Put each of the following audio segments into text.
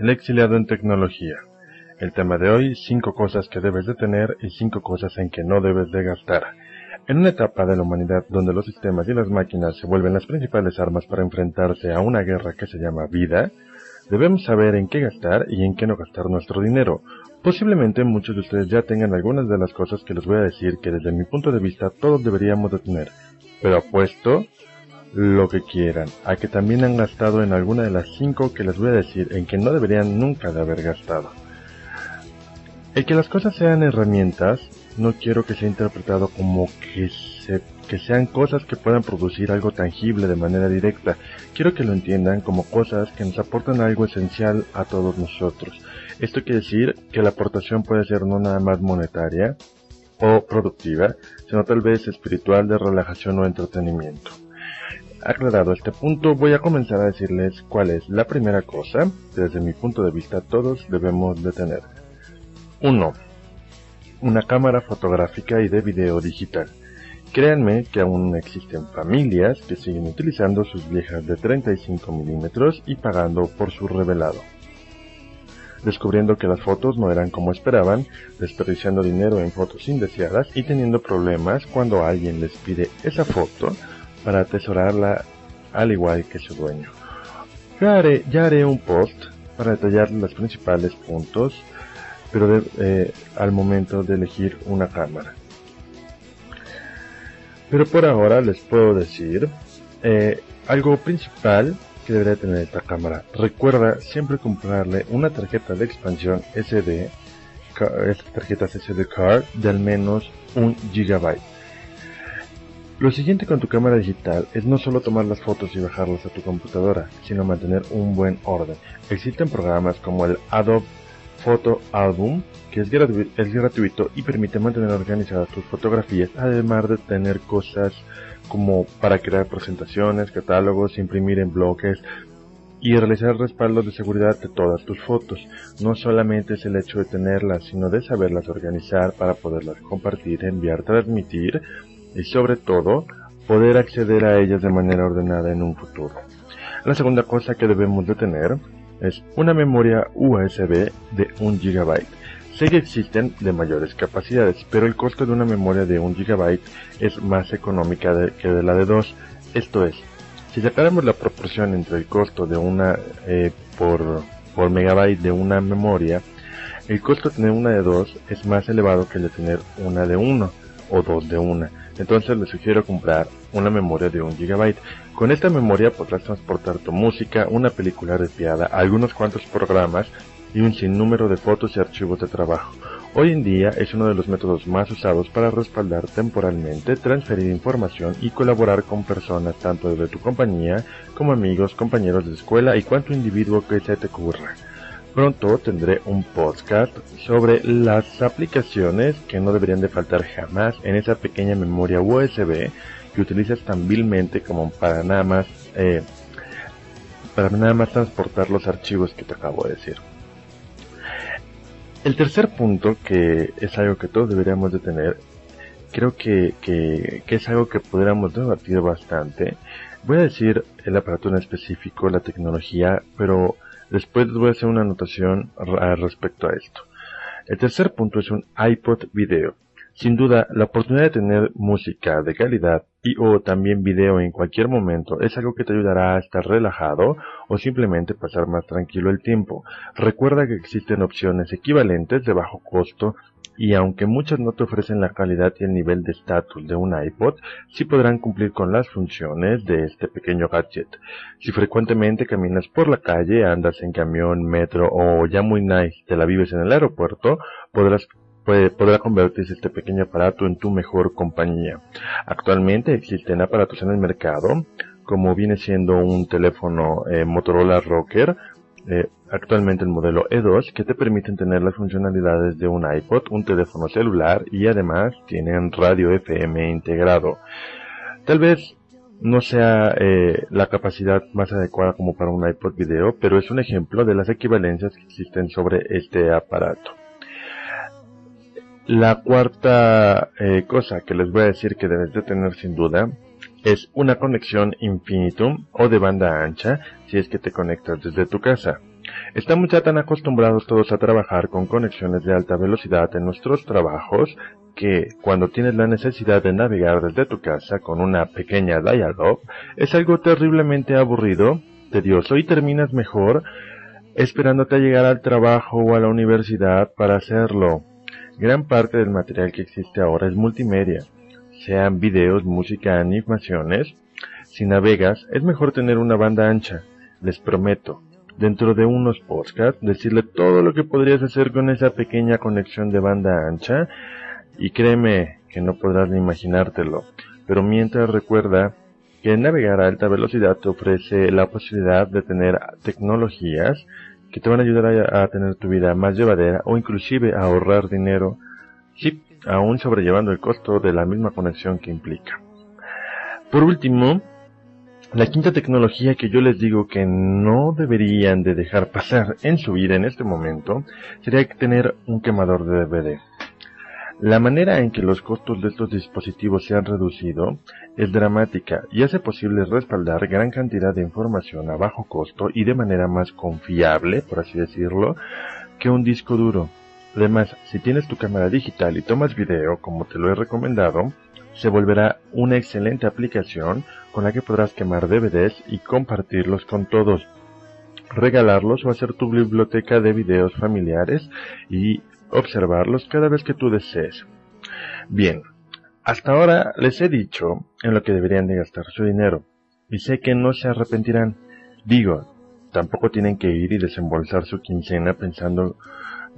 El exiliado en tecnología. El tema de hoy, 5 cosas que debes de tener y 5 cosas en que no debes de gastar. En una etapa de la humanidad donde los sistemas y las máquinas se vuelven las principales armas para enfrentarse a una guerra que se llama vida, debemos saber en qué gastar y en qué no gastar nuestro dinero. Posiblemente muchos de ustedes ya tengan algunas de las cosas que les voy a decir que desde mi punto de vista todos deberíamos de tener, pero apuesto lo que quieran, a que también han gastado en alguna de las cinco que les voy a decir en que no deberían nunca de haber gastado. El que las cosas sean herramientas, no quiero que sea interpretado como que, se, que sean cosas que puedan producir algo tangible de manera directa. Quiero que lo entiendan como cosas que nos aportan algo esencial a todos nosotros. Esto quiere decir que la aportación puede ser no nada más monetaria o productiva, sino tal vez espiritual de relajación o entretenimiento. Aclarado este punto, voy a comenzar a decirles cuál es la primera cosa que desde mi punto de vista todos debemos de tener. 1. Una cámara fotográfica y de video digital. Créanme que aún existen familias que siguen utilizando sus viejas de 35 milímetros y pagando por su revelado. Descubriendo que las fotos no eran como esperaban, desperdiciando dinero en fotos indeseadas y teniendo problemas cuando alguien les pide esa foto para atesorarla al igual que su dueño. Ya haré, ya haré un post para detallar los principales puntos, pero eh, al momento de elegir una cámara. Pero por ahora les puedo decir eh, algo principal que debería tener esta cámara. Recuerda siempre comprarle una tarjeta de expansión SD, estas tarjetas SD card de al menos un gigabyte. Lo siguiente con tu cámara digital es no solo tomar las fotos y bajarlas a tu computadora, sino mantener un buen orden. Existen programas como el Adobe Photo Album, que es, gratuito y permite mantener organizadas tus fotografías, además de tener cosas como para crear presentaciones, catálogos, imprimir en bloques y realizar respaldos de seguridad de todas tus fotos. No solamente es el hecho de tenerlas, sino de saberlas organizar para poderlas compartir, enviar, transmitir y sobre todo poder acceder a ellas de manera ordenada en un futuro. La segunda cosa que debemos de tener es una memoria USB de 1 GB. Sé que existen de mayores capacidades, pero el costo de una memoria de 1 GB es más económica que de la de 2. Esto es, si sacáramos la proporción entre el costo de una eh, por, por megabyte de una memoria, el costo de tener una de 2 es más elevado que el de tener una de 1 o dos de una. Entonces les sugiero comprar una memoria de 1 GB. Con esta memoria podrás transportar tu música, una película repiada, algunos cuantos programas y un sinnúmero de fotos y archivos de trabajo. Hoy en día es uno de los métodos más usados para respaldar temporalmente, transferir información y colaborar con personas tanto de tu compañía como amigos, compañeros de escuela y cuanto individuo que se te ocurra. Pronto tendré un podcast sobre las aplicaciones que no deberían de faltar jamás en esa pequeña memoria USB que utilizas tan vilmente como para nada más eh, para nada más transportar los archivos que te acabo de decir. El tercer punto, que es algo que todos deberíamos de tener, creo que, que, que es algo que podríamos debatir bastante. Voy a decir el aparato en específico, la tecnología, pero Después les voy a hacer una anotación respecto a esto. El tercer punto es un iPod video. Sin duda, la oportunidad de tener música de calidad y o también video en cualquier momento es algo que te ayudará a estar relajado o simplemente pasar más tranquilo el tiempo. Recuerda que existen opciones equivalentes de bajo costo y aunque muchas no te ofrecen la calidad y el nivel de estatus de un iPod, sí podrán cumplir con las funciones de este pequeño gadget. Si frecuentemente caminas por la calle, andas en camión, metro o ya muy nice te la vives en el aeropuerto, podrás podrá convertirse este pequeño aparato en tu mejor compañía. Actualmente existen aparatos en el mercado, como viene siendo un teléfono eh, Motorola Rocker, eh, actualmente el modelo E2, que te permiten tener las funcionalidades de un iPod, un teléfono celular y además tienen radio FM integrado. Tal vez no sea eh, la capacidad más adecuada como para un iPod video, pero es un ejemplo de las equivalencias que existen sobre este aparato. La cuarta eh, cosa que les voy a decir que debes de tener sin duda es una conexión infinitum o de banda ancha si es que te conectas desde tu casa. Estamos ya tan acostumbrados todos a trabajar con conexiones de alta velocidad en nuestros trabajos que cuando tienes la necesidad de navegar desde tu casa con una pequeña dial-up es algo terriblemente aburrido, tedioso y terminas mejor esperándote a llegar al trabajo o a la universidad para hacerlo. Gran parte del material que existe ahora es multimedia, sean videos, música, animaciones. Si navegas, es mejor tener una banda ancha. Les prometo, dentro de unos podcasts, decirle todo lo que podrías hacer con esa pequeña conexión de banda ancha y créeme que no podrás ni imaginártelo. Pero mientras recuerda que navegar a alta velocidad te ofrece la posibilidad de tener tecnologías que te van a ayudar a, tener tu vida más llevadera o inclusive a ahorrar dinero, aún sobrellevando el costo de la misma conexión que implica. Por último, la quinta tecnología que yo les digo que no deberían de dejar pasar en su vida en este momento sería tener un quemador de DVD. La manera en que los costos de estos dispositivos se han reducido es dramática y hace posible respaldar gran cantidad de información a bajo costo y de manera más confiable, por así decirlo, que un disco duro. Además, si tienes tu cámara digital y tomas video, como te lo he recomendado, se volverá una excelente aplicación con la que podrás quemar DVDs y compartirlos con todos, regalarlos o hacer tu biblioteca de videos familiares y observarlos cada vez que tú desees. Bien, hasta ahora les he dicho en lo que deberían de gastar su dinero y sé que no se arrepentirán. Digo, tampoco tienen que ir y desembolsar su quincena pensando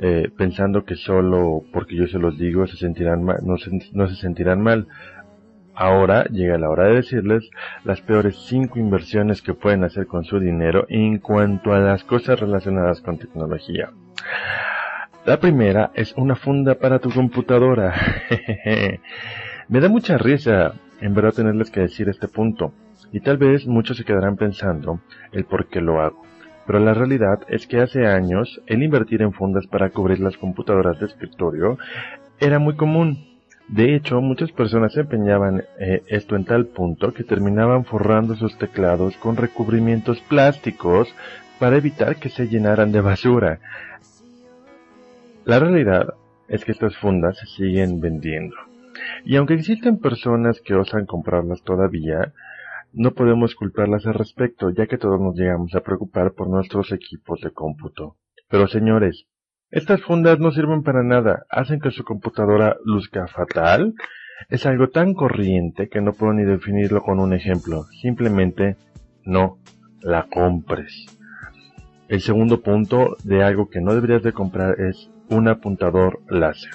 eh, pensando que solo porque yo se los digo se sentirán mal, no, se, no se sentirán mal. Ahora llega la hora de decirles las peores cinco inversiones que pueden hacer con su dinero en cuanto a las cosas relacionadas con tecnología. La primera es una funda para tu computadora. Me da mucha risa en verdad tenerles que decir este punto, y tal vez muchos se quedarán pensando el por qué lo hago. Pero la realidad es que hace años el invertir en fundas para cubrir las computadoras de escritorio era muy común. De hecho, muchas personas empeñaban eh, esto en tal punto que terminaban forrando sus teclados con recubrimientos plásticos para evitar que se llenaran de basura. La realidad es que estas fundas se siguen vendiendo. Y aunque existen personas que osan comprarlas todavía, no podemos culparlas al respecto, ya que todos nos llegamos a preocupar por nuestros equipos de cómputo. Pero señores, estas fundas no sirven para nada, hacen que su computadora luzca fatal. Es algo tan corriente que no puedo ni definirlo con un ejemplo. Simplemente no la compres. El segundo punto de algo que no deberías de comprar es un apuntador láser.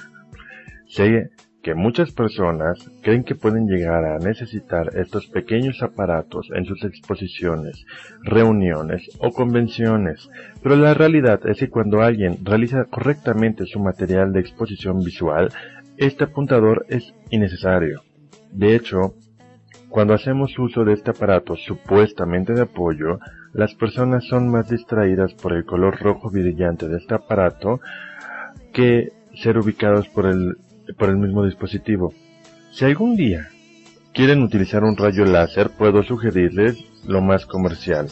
Muchas personas creen que pueden llegar a necesitar estos pequeños aparatos en sus exposiciones, reuniones o convenciones, pero la realidad es que cuando alguien realiza correctamente su material de exposición visual, este apuntador es innecesario. De hecho, cuando hacemos uso de este aparato supuestamente de apoyo, las personas son más distraídas por el color rojo brillante de este aparato que ser ubicados por el por el mismo dispositivo. Si algún día quieren utilizar un rayo láser, puedo sugerirles lo más comercial,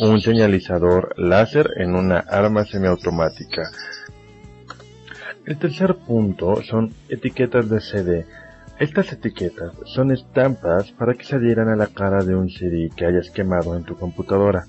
un señalizador láser en una arma semiautomática. El tercer punto son etiquetas de CD. Estas etiquetas son estampas para que se adhieran a la cara de un CD que hayas quemado en tu computadora.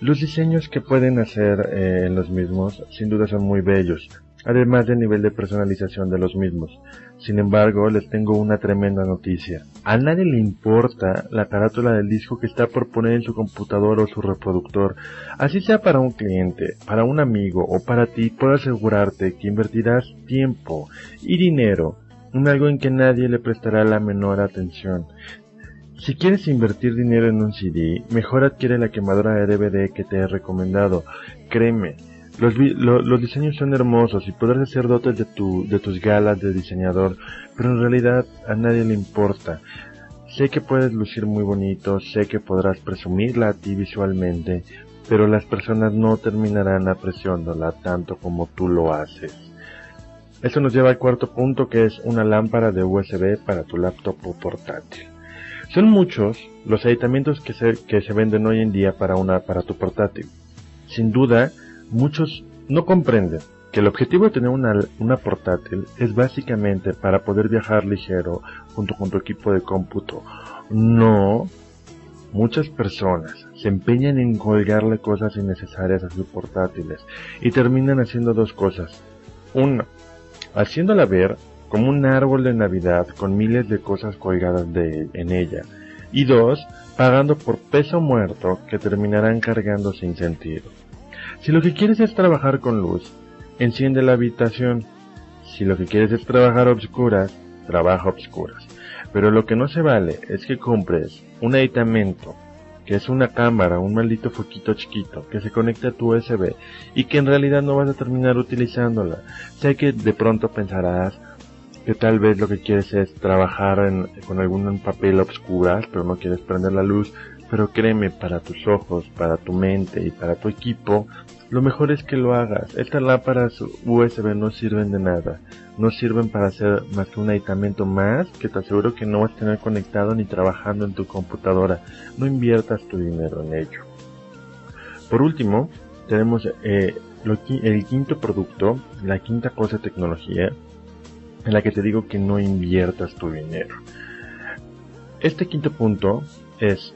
Los diseños que pueden hacer eh, en los mismos sin duda son muy bellos, además del nivel de personalización de los mismos. Sin embargo, les tengo una tremenda noticia. A nadie le importa la carátula del disco que está por poner en su computador o su reproductor. Así sea para un cliente, para un amigo o para ti, puedo asegurarte que invertirás tiempo y dinero en algo en que nadie le prestará la menor atención. Si quieres invertir dinero en un CD, mejor adquiere la quemadora de DVD que te he recomendado. Créeme, los, los diseños son hermosos y podrás hacer dotes de, tu, de tus galas de diseñador, pero en realidad a nadie le importa. Sé que puedes lucir muy bonito, sé que podrás presumirla a ti visualmente, pero las personas no terminarán apreciándola tanto como tú lo haces. Eso nos lleva al cuarto punto que es una lámpara de USB para tu laptop o portátil. Son muchos los aditamentos que se, que se venden hoy en día para, una, para tu portátil. Sin duda, Muchos no comprenden que el objetivo de tener una, una, portátil es básicamente para poder viajar ligero junto con tu equipo de cómputo. No, muchas personas se empeñan en colgarle cosas innecesarias a sus portátiles y terminan haciendo dos cosas. Uno, haciéndola ver como un árbol de Navidad con miles de cosas colgadas en ella. Y dos, pagando por peso muerto que terminarán cargando sin sentido. Si lo que quieres es trabajar con luz, enciende la habitación. Si lo que quieres es trabajar a obscuras, trabaja a obscuras. Pero lo que no se vale es que compres un aditamento, que es una cámara, un maldito foquito chiquito, que se conecta a tu USB y que en realidad no vas a terminar utilizándola. Sé que de pronto pensarás que tal vez lo que quieres es trabajar con algún papel obscuras, pero no quieres prender la luz, pero créeme, para tus ojos, para tu mente y para tu equipo, lo mejor es que lo hagas. Estas lámparas USB no sirven de nada. No sirven para hacer más que un aditamento más que te aseguro que no vas a tener conectado ni trabajando en tu computadora. No inviertas tu dinero en ello. Por último, tenemos eh, el quinto producto, la quinta cosa de tecnología, en la que te digo que no inviertas tu dinero. Este quinto punto es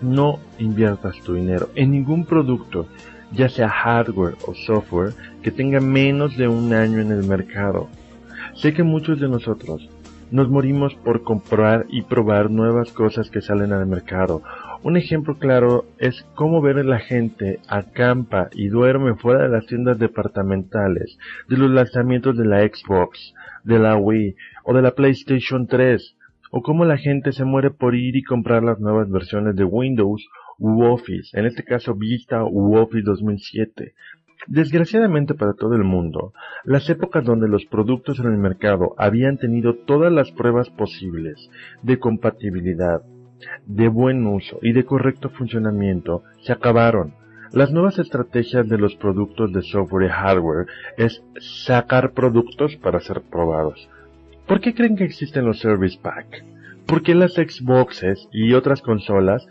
no inviertas tu dinero en ningún producto ya sea hardware o software, que tenga menos de un año en el mercado. Sé que muchos de nosotros nos morimos por comprar y probar nuevas cosas que salen al mercado. Un ejemplo claro es cómo ver a la gente acampa y duerme fuera de las tiendas departamentales, de los lanzamientos de la Xbox, de la Wii o de la PlayStation 3, o cómo la gente se muere por ir y comprar las nuevas versiones de Windows u Office, en este caso Vista u Office 2007. Desgraciadamente para todo el mundo, las épocas donde los productos en el mercado habían tenido todas las pruebas posibles de compatibilidad, de buen uso y de correcto funcionamiento se acabaron. Las nuevas estrategias de los productos de software y hardware es sacar productos para ser probados. ¿Por qué creen que existen los Service Pack? ¿Por qué las Xboxes y otras consolas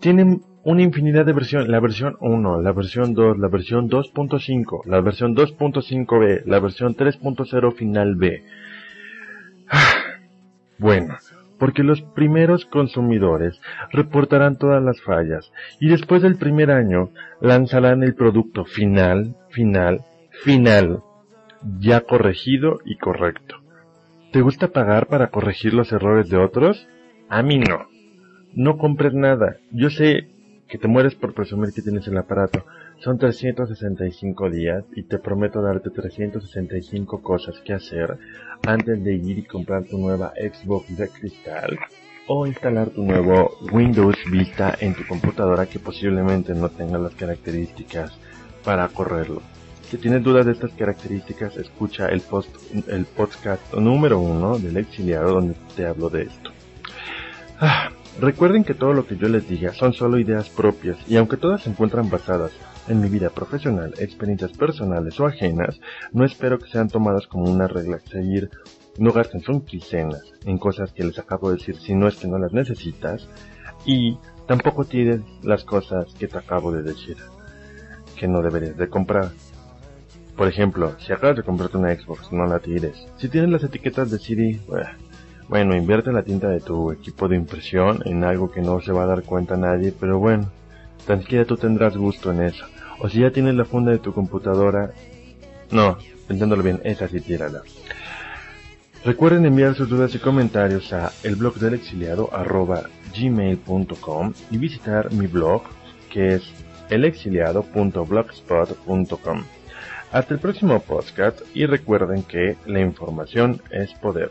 tienen una infinidad de versiones, la versión 1, la versión 2, la versión 2.5, la versión 2.5b, la versión 3.0 final B. Bueno, porque los primeros consumidores reportarán todas las fallas y después del primer año lanzarán el producto final, final, final, ya corregido y correcto. ¿Te gusta pagar para corregir los errores de otros? A mí no no compres nada. Yo sé que te mueres por presumir que tienes el aparato. Son 365 días y te prometo darte 365 cosas que hacer antes de ir y comprar tu nueva Xbox de cristal o instalar tu nuevo Windows Vista en tu computadora que posiblemente no tenga las características para correrlo. Si tienes dudas de estas características, escucha el, post, el podcast número uno del exiliado donde te hablo de esto. Ah, Recuerden que todo lo que yo les diga son solo ideas propias y aunque todas se encuentran basadas en mi vida profesional, experiencias personales o ajenas, no espero que sean tomadas como una regla a seguir. No gasten son quicenas en cosas que les acabo de decir si no es que no las necesitas y tampoco tires las cosas que te acabo de decir que no deberías de comprar. Por ejemplo, si acabas de comprarte una Xbox, no la tires. Si tienes las etiquetas de CD, bueno, invierte la tinta de tu equipo de impresión en algo que no se va a dar cuenta nadie, pero bueno, tan siquiera tú tendrás gusto en eso. O si ya tienes la funda de tu computadora, no, pensándolo bien, esa sí tírala. Recuerden enviar sus dudas y comentarios a el y visitar mi blog que es elexiliado.blogspot.com. Hasta el próximo podcast y recuerden que la información es poder.